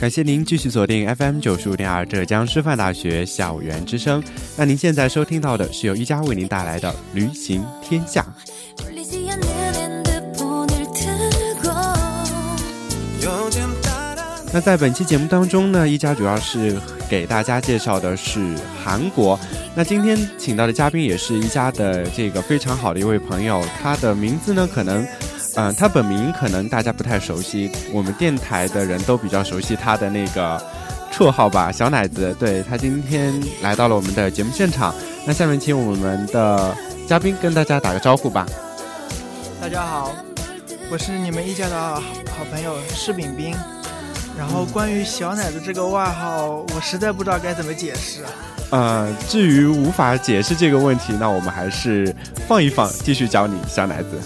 感谢您继续锁定 FM 九十五点二浙江师范大学校园之声。那您现在收听到的是由一加为您带来的《旅行天下》。那在本期节目当中呢，一加主要是给大家介绍的是韩国。那今天请到的嘉宾也是一加的这个非常好的一位朋友，他的名字呢可能。嗯，他本名可能大家不太熟悉，我们电台的人都比较熟悉他的那个绰号吧，小奶子。对他今天来到了我们的节目现场，那下面请我们的嘉宾跟大家打个招呼吧。大家好，我是你们一家的好朋友施炳斌。然后关于小奶子这个外号，我实在不知道该怎么解释。呃，至于无法解释这个问题，那我们还是放一放，继续教你小奶子。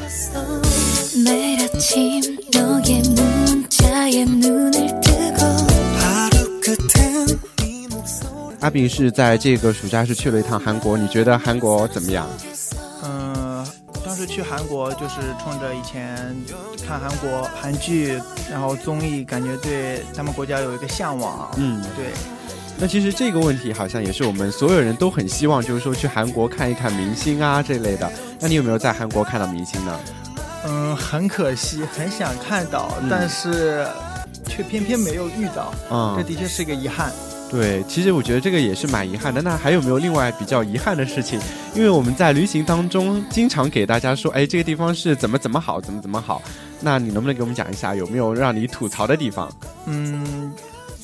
阿炳是在这个暑假是去了一趟韩国，你觉得韩国怎么样？嗯，当时去韩国就是冲着以前看韩国韩剧，然后综艺，感觉对咱们国家有一个向往。嗯，对。那其实这个问题好像也是我们所有人都很希望，就是说去韩国看一看明星啊这类的。那你有没有在韩国看到明星呢？嗯，很可惜，很想看到，但是却偏偏没有遇到。嗯，这的确是个遗憾。对，其实我觉得这个也是蛮遗憾的。那还有没有另外比较遗憾的事情？因为我们在旅行当中经常给大家说，哎，这个地方是怎么怎么好，怎么怎么好。那你能不能给我们讲一下，有没有让你吐槽的地方？嗯。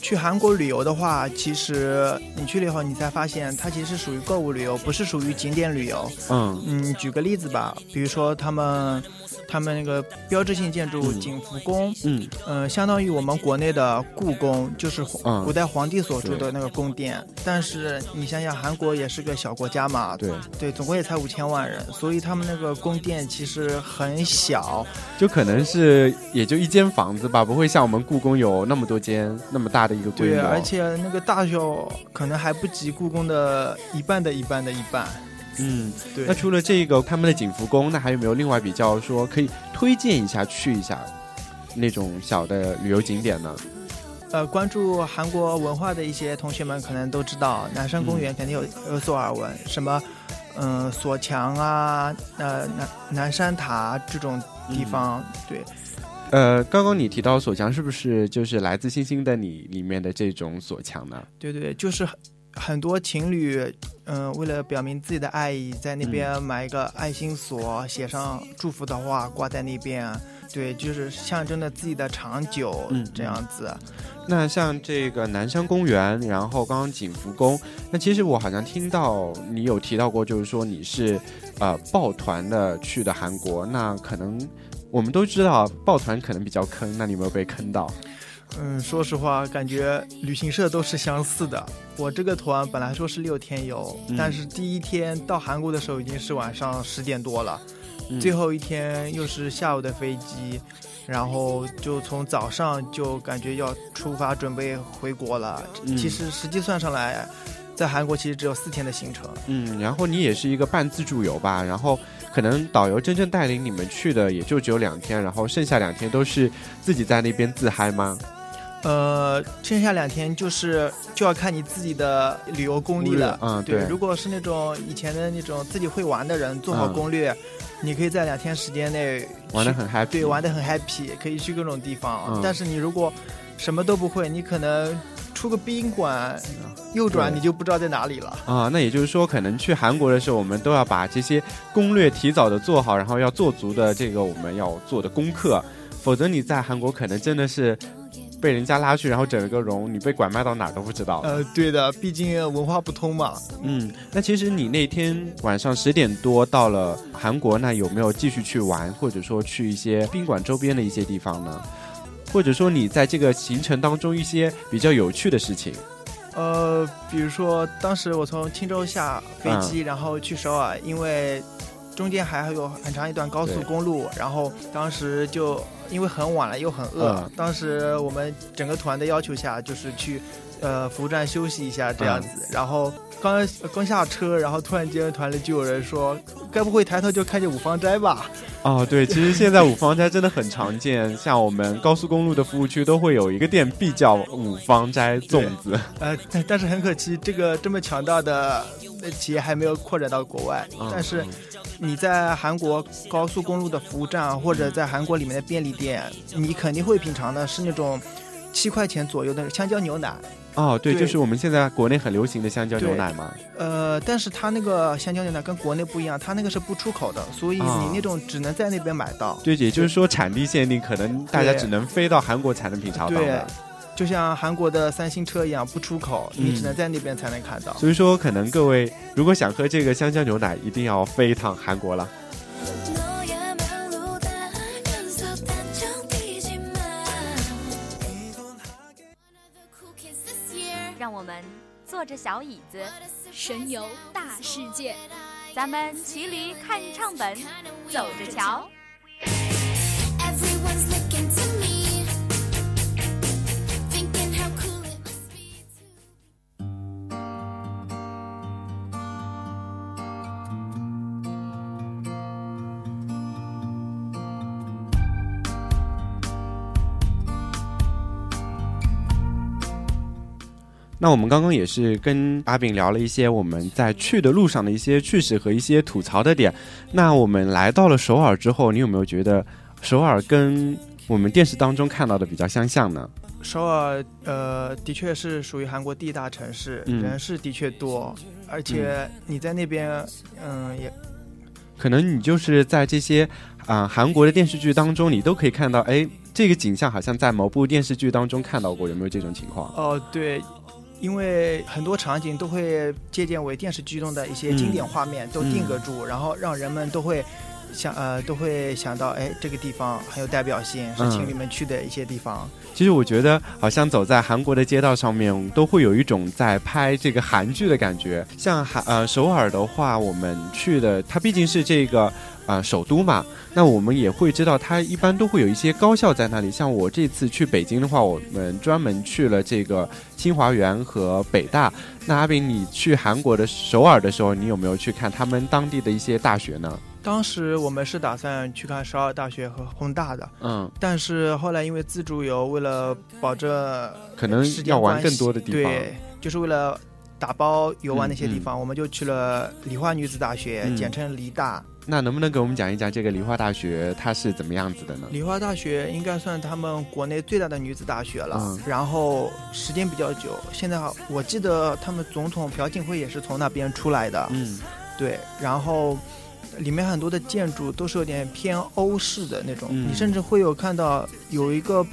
去韩国旅游的话，其实你去了以后，你才发现它其实是属于购物旅游，不是属于景点旅游。嗯嗯，举个例子吧，比如说他们。他们那个标志性建筑景福宫，嗯嗯，相当于我们国内的故宫，就是古代皇帝所住的那个宫殿。但是你想想，韩国也是个小国家嘛，对对，总共也才五千万人，所以他们那个宫殿其实很小，就可能是也就一间房子吧，不会像我们故宫有那么多间那么大的一个规模。对，而且那个大小可能还不及故宫的一半的一半的一半。嗯，对。那除了这个他们的景福宫，那还有没有另外比较说可以推荐一下去一下那种小的旅游景点呢？呃，关注韩国文化的一些同学们可能都知道，南山公园肯定有有所耳闻，什么嗯锁墙啊，呃南南山塔这种地方。对。呃，刚刚你提到锁墙，是不是就是来自星星的你里面的这种锁墙呢？对对，就是。很多情侣，嗯，为了表明自己的爱意，在那边买一个爱心锁，写上祝福的话，挂在那边，对，就是象征着自己的长久，嗯，这样子。那像这个南山公园，然后刚刚景福宫，那其实我好像听到你有提到过，就是说你是呃抱团的去的韩国，那可能我们都知道抱团可能比较坑，那你有没有被坑到？嗯，说实话，感觉旅行社都是相似的。我这个团本来说是六天游，但是第一天到韩国的时候已经是晚上十点多了，最后一天又是下午的飞机，然后就从早上就感觉要出发准备回国了。其实实际算上来，在韩国其实只有四天的行程。嗯，然后你也是一个半自助游吧，然后可能导游真正带领你们去的也就只有两天，然后剩下两天都是自己在那边自嗨吗？呃，剩下两天就是就要看你自己的旅游功力了。嗯，对。如果是那种以前的那种自己会玩的人，做好攻略，你可以在两天时间内玩的很 happy。对，玩的很 happy，可以去各种地方。但是你如果什么都不会，你可能。出个宾馆，右转你就不知道在哪里了啊。那也就是说，可能去韩国的时候，我们都要把这些攻略提早的做好，然后要做足的这个我们要做的功课，否则你在韩国可能真的是。被人家拉去，然后整了个容，你被拐卖到哪都不知道。呃，对的，毕竟文化不通嘛。嗯，那其实你那天晚上十点多到了韩国，那有没有继续去玩，或者说去一些宾馆周边的一些地方呢？或者说你在这个行程当中一些比较有趣的事情？呃，比如说当时我从青州下飞机，然后去首尔，因为中间还有很长一段高速公路，然后当时就。因为很晚了，又很饿。当时我们整个团的要求下，就是去，呃，服务站休息一下这样子。然后刚刚下车，然后突然间团里就有人说：“该不会抬头就看见五芳斋吧？”哦，对，其实现在五芳斋真的很常见，像我们高速公路的服务区都会有一个店，必叫五芳斋粽子。呃，但但是很可惜，这个这么强大的企业还没有扩展到国外。但是。你在韩国高速公路的服务站，或者在韩国里面的便利店，你肯定会品尝的是那种七块钱左右的香蕉牛奶。哦，对，就是我们现在国内很流行的香蕉牛奶嘛。呃，但是它那个香蕉牛奶跟国内不一样，它那个是不出口的，所以你那种只能在那边买到。对，也就是说产地限定，可能大家只能飞到韩国才能品尝到的。就像韩国的三星车一样不出口，你只能在那边才能看到。所以说，可能各位如果想喝这个香蕉牛奶，一定要飞一趟韩国了。们坐着小椅子，神游大世界。咱们骑驴看唱本，走着瞧。那我们刚刚也是跟阿炳聊了一些我们在去的路上的一些趣事和一些吐槽的点。那我们来到了首尔之后，你有没有觉得首尔跟我们电视当中看到的比较相像呢？首尔呃，的确是属于韩国第一大城市，人是的确多，而且你在那边嗯也，可能你就是在这些啊韩国的电视剧当中，你都可以看到，哎，这个景象好像在某部电视剧当中看到过，有没有这种情况？哦，对。因为很多场景都会借鉴为电视剧中的一些经典画面，都定格住，然后让人们都会想呃都会想到，哎，这个地方很有代表性，是情侣们去的一些地方。其实我觉得，好像走在韩国的街道上面，都会有一种在拍这个韩剧的感觉。像韩呃首尔的话，我们去的，它毕竟是这个。啊，首都嘛，那我们也会知道，它一般都会有一些高校在那里。像我这次去北京的话，我们专门去了这个清华园和北大。那阿炳，你去韩国的首尔的时候，你有没有去看他们当地的一些大学呢？当时我们是打算去看首尔大学和宏大的，嗯，但是后来因为自助游，为了保证可能要玩更多的地方，对，就是为了打包游玩那些地方，我们就去了梨花女子大学，简称梨大。那能不能给我们讲一讲这个梨花大学它是怎么样子的呢？梨花大学应该算他们国内最大的女子大学了，然后时间比较久。现在我记得他们总统朴槿惠也是从那边出来的。嗯，对，然后里面很多的建筑都是有点偏欧式的那种，你甚至会有看到有一个。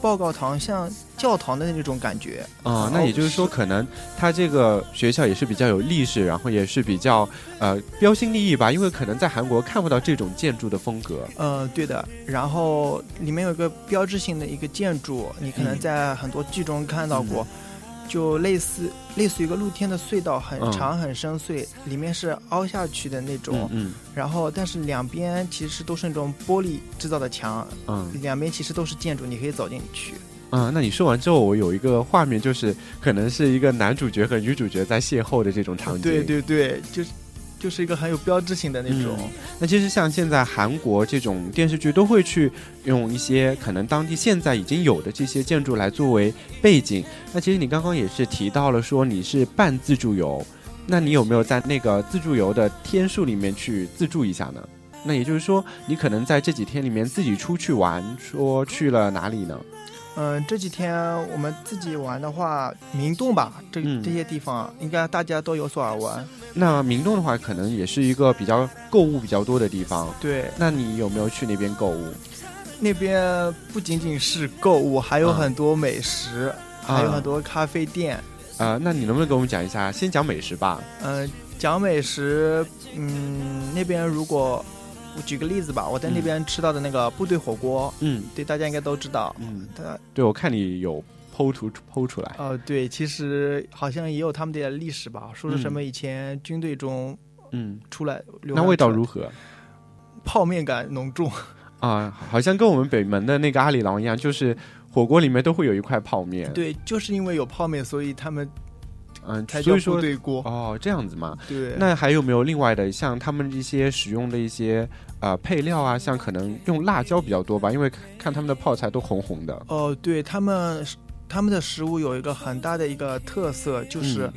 报告堂像教堂的那种感觉啊，那也就是说，可能它这个学校也是比较有历史，然后也是比较呃标新立异吧，因为可能在韩国看不到这种建筑的风格。呃，对的。然后里面有个标志性的一个建筑，你可能在很多剧中看到过。就类似类似于一个露天的隧道，很长很深邃，里面是凹下去的那种。嗯，然后但是两边其实都是那种玻璃制造的墙。嗯，两边其实都是建筑，你可以走进去。啊，那你说完之后，我有一个画面，就是可能是一个男主角和女主角在邂逅的这种场景。对对对，就是。就是一个很有标志性的那种。那其实像现在韩国这种电视剧都会去用一些可能当地现在已经有的这些建筑来作为背景。那其实你刚刚也是提到了说你是半自助游，那你有没有在那个自助游的天数里面去自助一下呢？那也就是说你可能在这几天里面自己出去玩，说去了哪里呢？嗯，这几天我们自己玩的话，明洞吧，这这些地方应该大家都有所耳闻。那明洞的话，可能也是一个比较购物比较多的地方。对，那你有没有去那边购物？那边不仅仅是购物，还有很多美食，还有很多咖啡店。啊，那你能不能给我们讲一下？先讲美食吧。嗯，讲美食，嗯，那边如果我举个例子吧，我在那边吃到的那个部队火锅，嗯，对，大家应该都知道。嗯，对，我看你有剖图剖出来。哦，对，其实好像也有他们的历史吧，说是什么以前军队中，嗯，出来。那味道如何？泡面感浓重。啊，好像跟我们北门的那个阿里郎一样，就是。火锅里面都会有一块泡面，对，就是因为有泡面，所以他们，嗯，所以说对锅哦，这样子嘛。对，那还有没有另外的，像他们一些使用的一些呃配料啊，像可能用辣椒比较多吧，因为看他们的泡菜都红红的。哦，对他们，他们的食物有一个很大的一个特色，就是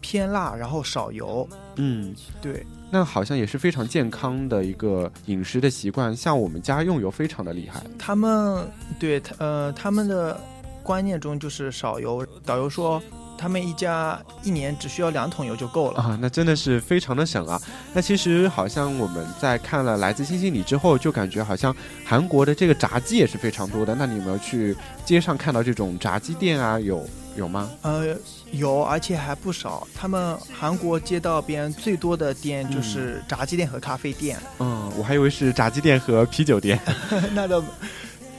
偏辣，然后少油。嗯，对。那好像也是非常健康的一个饮食的习惯，像我们家用油非常的厉害。他们对他呃他们的观念中就是少油。导游说他们一家一年只需要两桶油就够了啊，那真的是非常的省啊。那其实好像我们在看了《来自星星里》之后，就感觉好像韩国的这个炸鸡也是非常多的。那你有没有去街上看到这种炸鸡店啊？有有吗？呃。有，而且还不少。他们韩国街道边最多的店就是炸鸡店和咖啡店。嗯，我还以为是炸鸡店和啤酒店。那倒，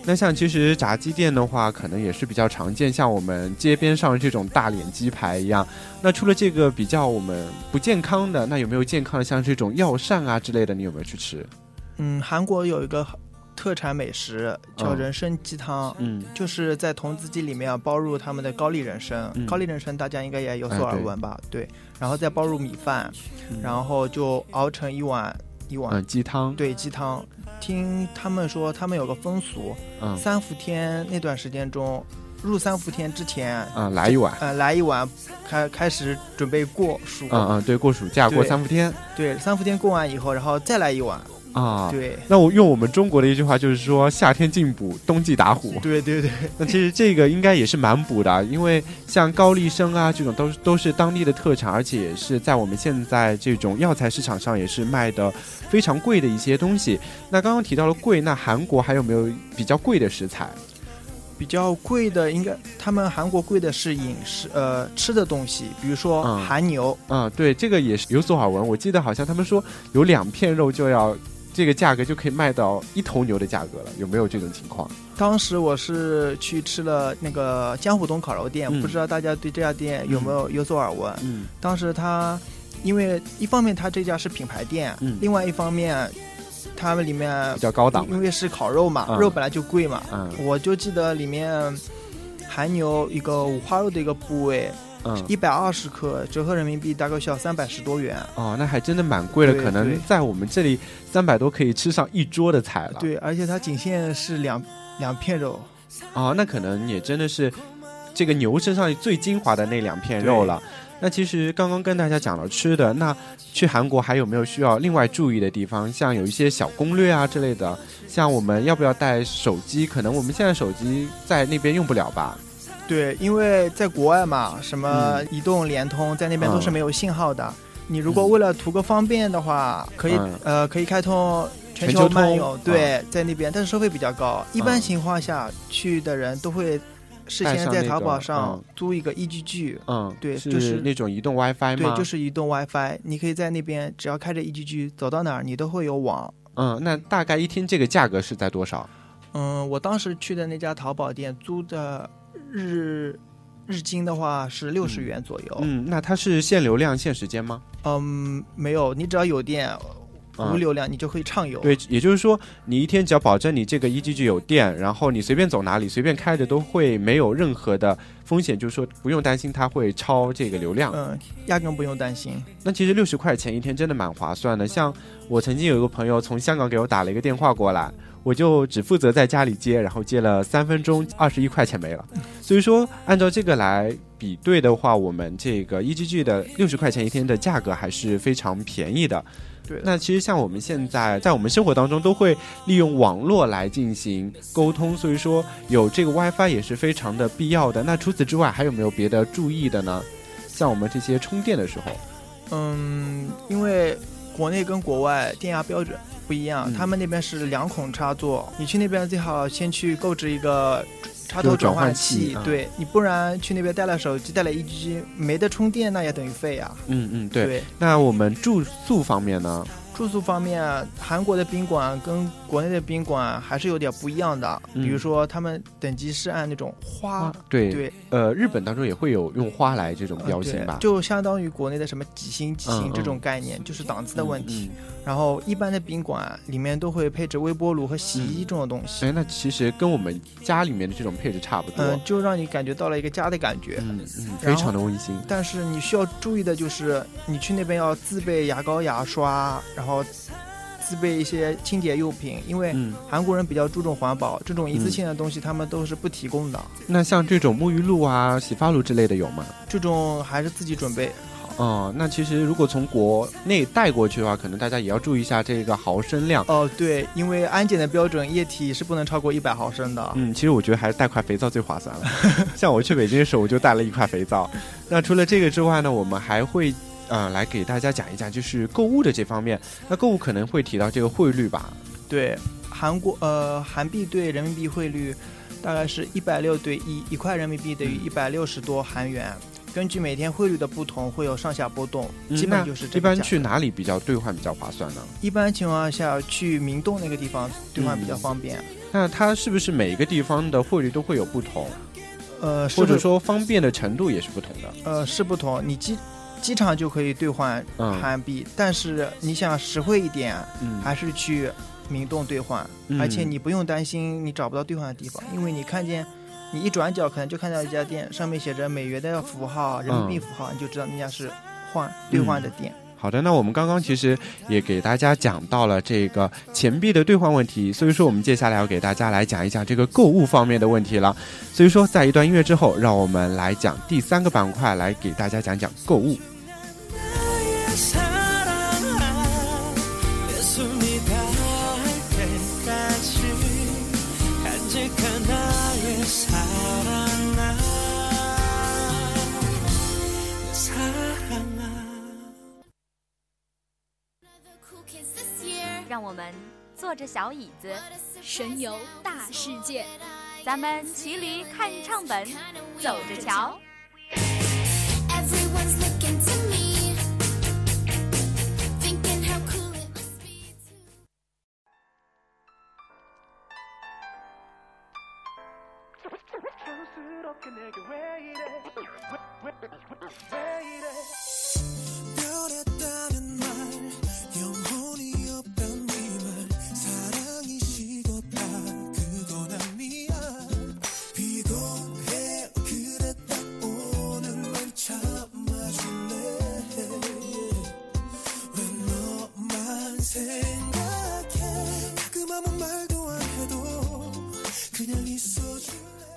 那像其实炸鸡店的话，可能也是比较常见，像我们街边上这种大脸鸡排一样。那除了这个比较我们不健康的，那有没有健康的，像这种药膳啊之类的，你有没有去吃？嗯，韩国有一个。特产美食叫人参鸡汤，嗯，就是在童子鸡里面包入他们的高丽人参，高丽人参大家应该也有所耳闻吧？对，然后再包入米饭，然后就熬成一碗一碗鸡汤。对，鸡汤。听他们说，他们有个风俗，嗯。三伏天那段时间中，入三伏天之前，啊，来一碗，呃，来一碗，开开始准备过暑，嗯嗯，对，过暑假，过三伏天，对，三伏天过完以后，然后再来一碗。啊，对，那我用我们中国的一句话就是说，夏天进补，冬季打虎。对对对，那其实这个应该也是蛮补的，因为像高丽参啊这种都都是当地的特产，而且也是在我们现在这种药材市场上也是卖的非常贵的一些东西。那刚刚提到了贵，那韩国还有没有比较贵的食材？比较贵的应该他们韩国贵的是饮食，呃，吃的东西，比如说韩牛。啊，对，这个也是有所耳闻。我记得好像他们说有两片肉就要。这个价格就可以卖到一头牛的价格了，有没有这种情况？当时我是去吃了那个江湖东烤肉店，不知道大家对这家店有没有有所耳闻？嗯，当时他因为一方面他这家是品牌店，嗯，另外一方面他们里面比较高档，因为是烤肉嘛，肉本来就贵嘛，嗯，我就记得里面含牛一个五花肉的一个部位。嗯，一百二十克，折合人民币大概需要三百十多元。哦，那还真的蛮贵的，可能在我们这里三百多可以吃上一桌的菜了。对，而且它仅限是两两片肉。哦，那可能也真的是这个牛身上最精华的那两片肉了。那其实刚刚跟大家讲了吃的，那去韩国还有没有需要另外注意的地方？像有一些小攻略啊之类的，像我们要不要带手机？可能我们现在手机在那边用不了吧。对，因为在国外嘛，什么移动、联通在那边都是没有信号的。你如果为了图个方便的话，可以呃可以开通全球漫游，对，在那边，但是收费比较高。一般情况下去的人都会事先在淘宝上租一个 EGG，嗯，对，就是那种移动 WiFi 吗？对，就是移动 WiFi，你可以在那边只要开着 EGG，走到哪儿你都会有网。嗯，那大概一天这个价格是在多少？嗯，我当时去的那家淘宝店租的。日日经的话是六十元左右。嗯，那它是限流量、限时间吗？嗯，没有，你只要有电，无流量，你就可以畅游。对，也就是说，你一天只要保证你这个 EGG 有电，然后你随便走哪里，随便开着都会没有任何的风险，就是说不用担心它会超这个流量。嗯，压根不用担心。那其实六十块钱一天真的蛮划算的。像我曾经有一个朋友从香港给我打了一个电话过来。我就只负责在家里接，然后接了三分钟，二十一块钱没了。所以说，按照这个来比。比对的话，我们这个 E G G 的六十块钱一天的价格还是非常便宜的。对，那其实像我们现在在我们生活当中都会利用网络来进行沟通，所以说有这个 WiFi 也是非常的必要的。那除此之外还有没有别的注意的呢？像我们这些充电的时候，嗯，因为国内跟国外电压标准不一样，他们那边是两孔插座，你去那边最好先去购置一个。插头转换器，对你不然去那边带了手机，带了一 G，没得充电，那也等于废啊。嗯嗯，对。那我们住宿方面呢？住宿方面，韩国的宾馆跟国内的宾馆还是有点不一样的。比如说，他们等级是按那种花。对对。呃，日本当中也会有用花来这种标签吧？就相当于国内的什么几星几星这种概念，就是档次的问题。然后，一般的宾馆里面都会配置微波炉和洗衣机这种东西。哎，那其实跟我们家里面的这种配置差不多。嗯，就让你感觉到了一个家的感觉。嗯嗯，非常的温馨。但是你需要注意的就是，你去那边要自备牙膏、牙刷，然后。自备一些清洁用品，因为韩国人比较注重环保，这种一次性的东西他们都是不提供的。那像这种沐浴露啊、洗发露之类的有吗？这种还是自己准备好。哦，那其实如果从国内带过去的话，可能大家也要注意一下这个毫升量。哦，对，因为安检的标准液体是不能超过一百毫升的。嗯，其实我觉得还是带块肥皂最划算了。像我去北京的时候，我就带了一块肥皂。那除了这个之外呢，我们还会。嗯，来给大家讲一讲，就是购物的这方面。那购物可能会提到这个汇率吧？对，韩国呃，韩币对人民币汇率大概是一百六对一，一块人民币等于一百六十多韩元。根据每天汇率的不同，会有上下波动。基本就是这。一般去哪里比较兑换比较划算呢？一般情况下去明洞那个地方兑换比较方便。那它是不是每一个地方的汇率都会有不同？呃，或者说方便的程度也是不同的？呃，是不同。你机机场就可以兑换韩币，但是你想实惠一点，还是去明洞兑换。而且你不用担心你找不到兑换的地方，因为你看见你一转角可能就看到一家店，上面写着美元的符号、人民币符号，你就知道那家是换兑换的店。好的，那我们刚刚其实也给大家讲到了这个钱币的兑换问题，所以说我们接下来要给大家来讲一讲这个购物方面的问题了。所以说，在一段音乐之后，让我们来讲第三个板块，来给大家讲讲购物。坐着小椅子，神游大世界。咱们骑驴看唱本，走着瞧。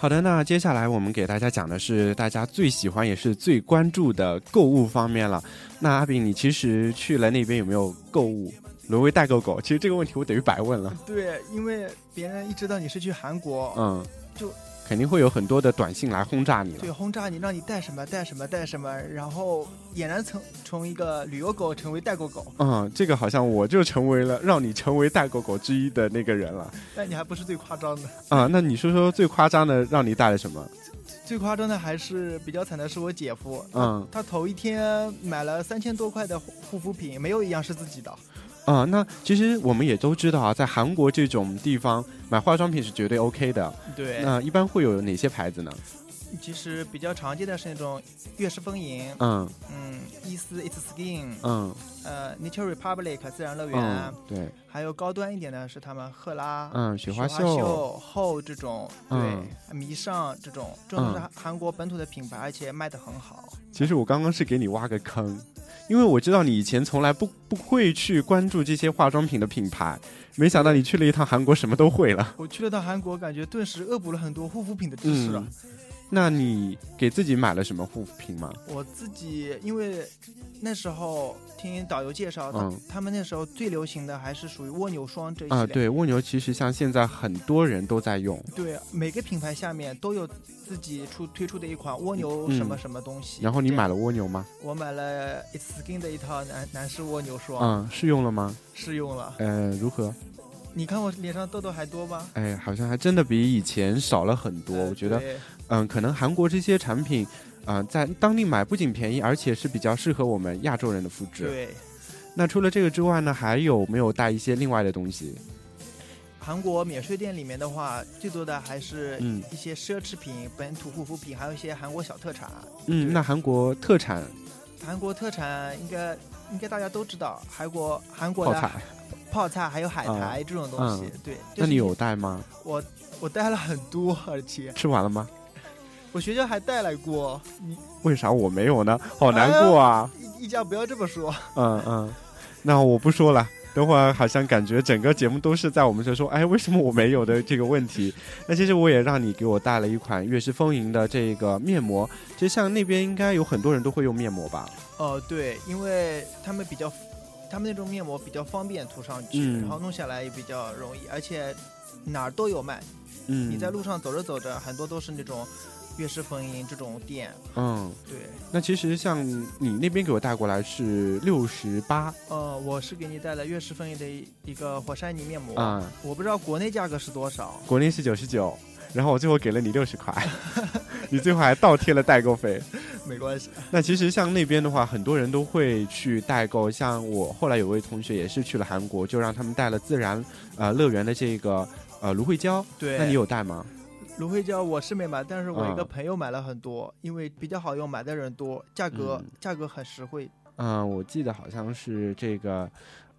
好的，那接下来我们给大家讲的是大家最喜欢也是最关注的购物方面了。那阿炳，你其实去了那边有没有购物，沦为代购狗？其实这个问题我等于白问了。对，因为别人一知道你是去韩国，嗯，就。肯定会有很多的短信来轰炸你了。对，轰炸你，让你带什么带什么带什么，然后俨然从从一个旅游狗成为代购狗。嗯，这个好像我就成为了让你成为代购狗之一的那个人了。但你还不是最夸张的啊？那你说说最夸张的让你带了什么？最夸张的还是比较惨的是我姐夫。嗯，他头一天买了三千多块的护肤品，没有一样是自己的。啊，那其实我们也都知道啊，在韩国这种地方买化妆品是绝对 OK 的。对。那一般会有哪些牌子呢？其实比较常见的是那种悦诗风吟。嗯。嗯，伊思 It's Skin。嗯。呃，Nature Republic 自然乐园。对。还有高端一点的是他们赫拉。嗯，雪花秀。后这种。对。迷上这种，这种是韩国本土的品牌，而且卖的很好。其实我刚刚是给你挖个坑。因为我知道你以前从来不不会去关注这些化妆品的品牌，没想到你去了一趟韩国，什么都会了。我去了趟韩国，感觉顿时恶补了很多护肤品的知识。那你给自己买了什么护肤品吗？我自己因为那时候听导游介绍，嗯，他们那时候最流行的还是属于蜗牛霜这一啊，对，蜗牛其实像现在很多人都在用。对，每个品牌下面都有自己出推出的一款蜗牛什么什么东西。然后你买了蜗牛吗？我买了 It's Skin 的一套男男士蜗牛霜。嗯，试用了吗？试用了。呃，如何？你看我脸上痘痘还多吗？哎，好像还真的比以前少了很多。我觉得，嗯，可能韩国这些产品，啊，在当地买不仅便宜，而且是比较适合我们亚洲人的肤质。对。那除了这个之外呢，还有没有带一些另外的东西？韩国免税店里面的话，最多的还是一些奢侈品、本土护肤品，还有一些韩国小特产。嗯，那韩国特产？韩国特产应该应该大家都知道，韩国韩国的。泡菜还有海苔这种东西，对。那你有带吗？我我带了很多，而且吃完了吗？我学校还带来过。你为啥我没有呢？好难过啊！一家不要这么说。嗯嗯，那我不说了。等会儿好像感觉整个节目都是在我们这说，哎，为什么我没有的这个问题？那其实我也让你给我带了一款悦诗风吟的这个面膜。其实像那边应该有很多人都会用面膜吧？哦，对，因为他们比较。他们那种面膜比较方便涂上去，然后弄下来也比较容易，而且哪儿都有卖。嗯，你在路上走着走着，很多都是那种悦诗风吟这种店。嗯，对。那其实像你那边给我带过来是六十八。呃，我是给你带了悦诗风吟的一个火山泥面膜。啊，我不知道国内价格是多少。国内是九十九。然后我最后给了你六十块，你最后还倒贴了代购费，没关系。那其实像那边的话，很多人都会去代购。像我后来有位同学也是去了韩国，就让他们带了自然呃乐园的这个呃芦荟胶。对，那你有带吗？芦荟胶我是没买，但是我一个朋友买了很多，因为比较好用，买的人多，价格价格很实惠。嗯，我记得好像是这个，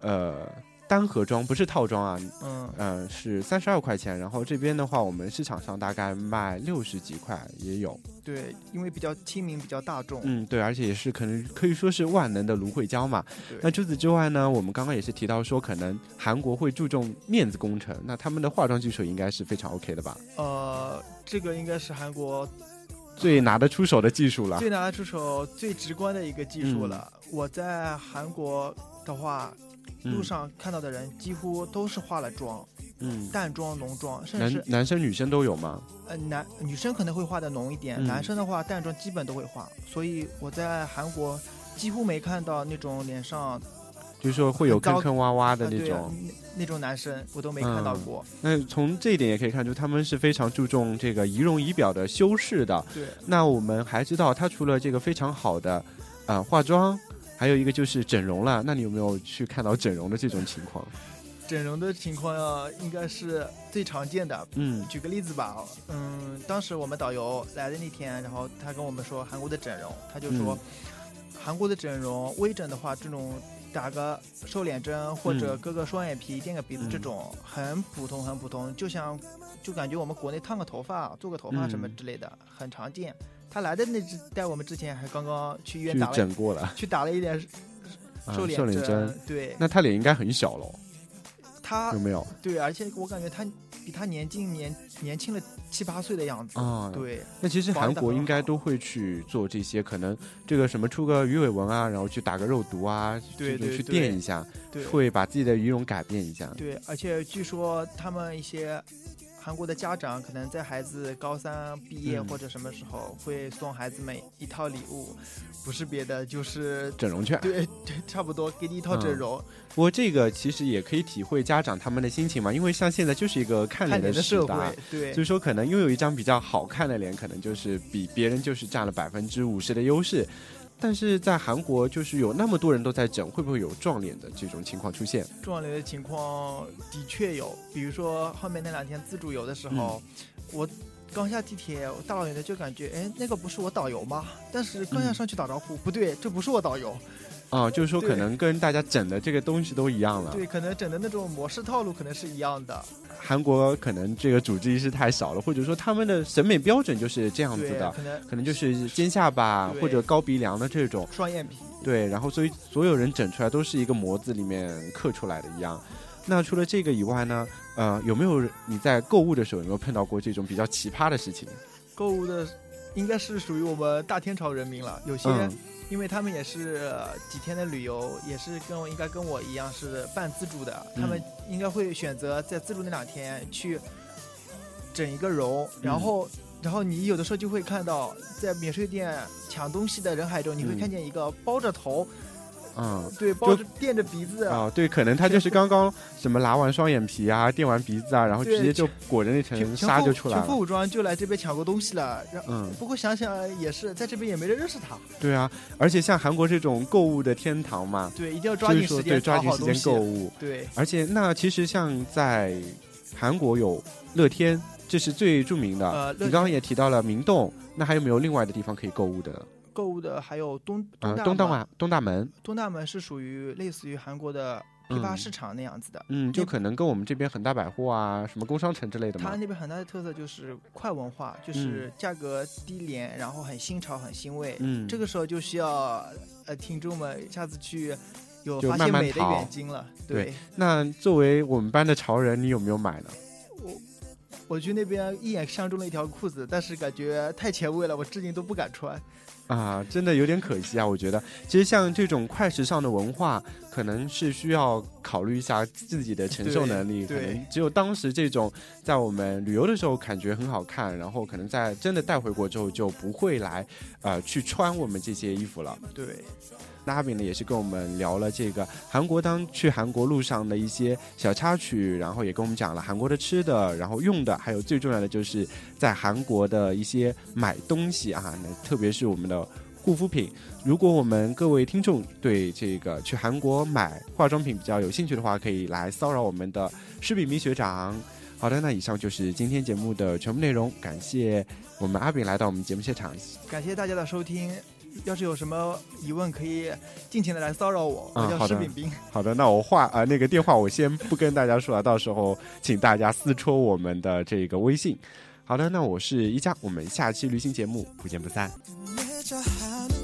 呃。单盒装不是套装啊，嗯嗯是三十二块钱，然后这边的话，我们市场上大概卖六十几块也有。对，因为比较亲民，比较大众。嗯，对，而且也是可能可以说是万能的芦荟胶嘛。那除此之外呢，我们刚刚也是提到说，可能韩国会注重面子工程，那他们的化妆技术应该是非常 OK 的吧？呃，这个应该是韩国最拿得出手的技术了，最拿得出手、最直观的一个技术了。我在韩国的话。路上看到的人几乎都是化了妆，嗯，淡妆、浓妆，甚至男生女生都有吗？呃，男女生可能会化的浓一点，男生的话淡妆基本都会化。所以我在韩国几乎没看到那种脸上，就是说会有坑坑洼洼的那种那种男生，我都没看到过。那从这一点也可以看出，他们是非常注重这个仪容仪表的修饰的。对。那我们还知道，他除了这个非常好的，呃，化妆。还有一个就是整容了，那你有没有去看到整容的这种情况？整容的情况啊，应该是最常见的。嗯，举个例子吧，嗯，当时我们导游来的那天，然后他跟我们说韩国的整容，他就说韩国的整容微整的话，这种打个瘦脸针或者割个双眼皮、垫个鼻子这种很普通，很普通，就像就感觉我们国内烫个头发、做个头发什么之类的，很常见。他来的那只带我们之前还刚刚去医院打整过了，去打了一点瘦脸针。对，那他脸应该很小喽。他有没有？对，而且我感觉他比他年轻年年轻了七八岁的样子啊。对，那其实韩国应该都会去做这些，可能这个什么出个鱼尾纹啊，然后去打个肉毒啊，对对，去垫一下，对，会把自己的仪容改变一下。对，而且据说他们一些。韩国的家长可能在孩子高三毕业或者什么时候会送孩子们一套礼物，不是别的就是整容券。对对，差不多给你一套整容。不过这个其实也可以体会家长他们的心情嘛，因为像现在就是一个看脸的社会，对，所以说可能拥有一张比较好看的脸，可能就是比别人就是占了百分之五十的优势。但是在韩国，就是有那么多人都在整，会不会有撞脸的这种情况出现？撞脸的情况的确有，比如说后面那两天自助游的时候，我刚下地铁，我大老远的就感觉，哎，那个不是我导游吗？但是刚要上去打招呼，不对，这不是我导游。啊，就是说可能跟大家整的这个东西都一样了。对，可能整的那种模式套路可能是一样的。韩国可能这个主治医师太少了，或者说他们的审美标准就是这样子的，可能可能就是尖下巴或者高鼻梁的这种双眼皮。对，然后所以所有人整出来都是一个模子里面刻出来的一样。那除了这个以外呢？呃，有没有你在购物的时候有没有碰到过这种比较奇葩的事情？购物的应该是属于我们大天朝人民了。有些，因为他们也是几天的旅游，也是跟应该跟我一样是半自助的，他们应该会选择在自助那两天去整一个容，然后，然后你有的时候就会看到在免税店抢东西的人海中，你会看见一个包着头。嗯，对，包着垫着鼻子啊，对，可能他就是刚刚什么拿完双眼皮啊，垫完鼻子啊，然后直接就裹着那层纱就出来了，全副武装就来这边抢过东西了。嗯，不过想想也是，在这边也没人认识他。对啊，而且像韩国这种购物的天堂嘛，对，一定要抓紧时间，抓紧时间购物。对，而且那其实像在韩国有乐天，这是最著名的。呃，你刚刚也提到了明洞，那还有没有另外的地方可以购物的？购物的还有东东大东大东大门，东大门是属于类似于韩国的批发市场那样子的，嗯，就可能跟我们这边恒大百货啊、什么工商城之类的嘛。它那边很大的特色就是快文化，就是价格低廉，然后很新潮、很新锐。嗯，这个时候就需要呃听众们下次去有发现美的眼睛了。对，那作为我们班的潮人，你有没有买呢？我我去那边一眼相中了一条裤子，但是感觉太前卫了，我至今都不敢穿。啊，真的有点可惜啊！我觉得，其实像这种快时尚的文化，可能是需要考虑一下自己的承受能力。可能只有当时这种在我们旅游的时候感觉很好看，然后可能在真的带回国之后就不会来，呃，去穿我们这些衣服了。对。那阿炳呢，也是跟我们聊了这个韩国当去韩国路上的一些小插曲，然后也跟我们讲了韩国的吃的，然后用的，还有最重要的就是在韩国的一些买东西啊，那特别是我们的护肤品。如果我们各位听众对这个去韩国买化妆品比较有兴趣的话，可以来骚扰我们的施炳明学长。好的，那以上就是今天节目的全部内容，感谢我们阿炳来到我们节目现场，感谢大家的收听。要是有什么疑问，可以尽情的来骚扰我。我叫施炳斌。好的，那我话啊，那个电话我先不跟大家说了，到时候请大家私戳我们的这个微信。好的，那我是一佳，我们下期旅行节目不见不散。your hand